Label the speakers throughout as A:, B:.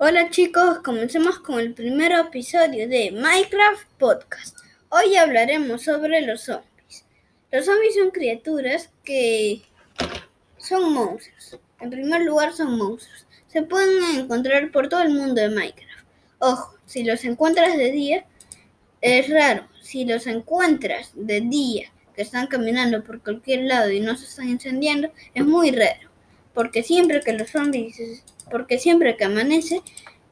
A: Hola chicos, comencemos con el primer episodio de Minecraft Podcast. Hoy hablaremos sobre los zombies. Los zombies son criaturas que son monstruos. En primer lugar son monstruos. Se pueden encontrar por todo el mundo de Minecraft. Ojo, si los encuentras de día es raro. Si los encuentras de día que están caminando por cualquier lado y no se están incendiando, es muy raro. Porque siempre que los zombies porque siempre que amanece,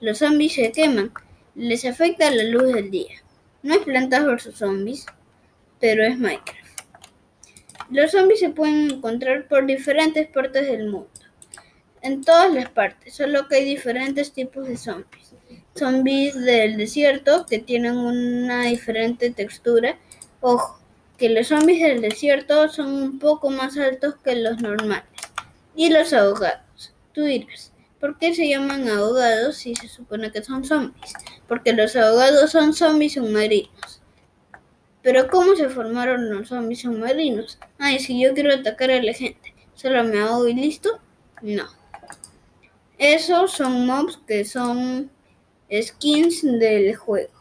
A: los zombies se queman. Les afecta la luz del día. No es Plantas vs Zombies, pero es Minecraft. Los zombies se pueden encontrar por diferentes partes del mundo. En todas las partes, solo que hay diferentes tipos de zombies. Zombies del desierto que tienen una diferente textura. Ojo, que los zombies del desierto son un poco más altos que los normales. Y los ahogados. Tú dirás, ¿Por qué se llaman ahogados si se supone que son zombies? Porque los ahogados son zombies submarinos. Pero ¿cómo se formaron los zombies submarinos? Ay, si yo quiero atacar a la gente, ¿solo me ahogo y listo? No. Esos son mobs que son skins del juego.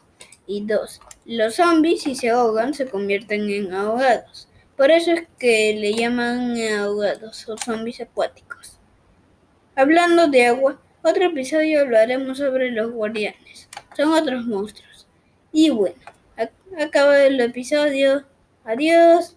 A: Y dos, los zombies si se ahogan se convierten en ahogados. Por eso es que le llaman ahogados o zombies acuáticos. Hablando de agua, otro episodio hablaremos sobre los guardianes. Son otros monstruos. Y bueno, acaba el episodio. Adiós.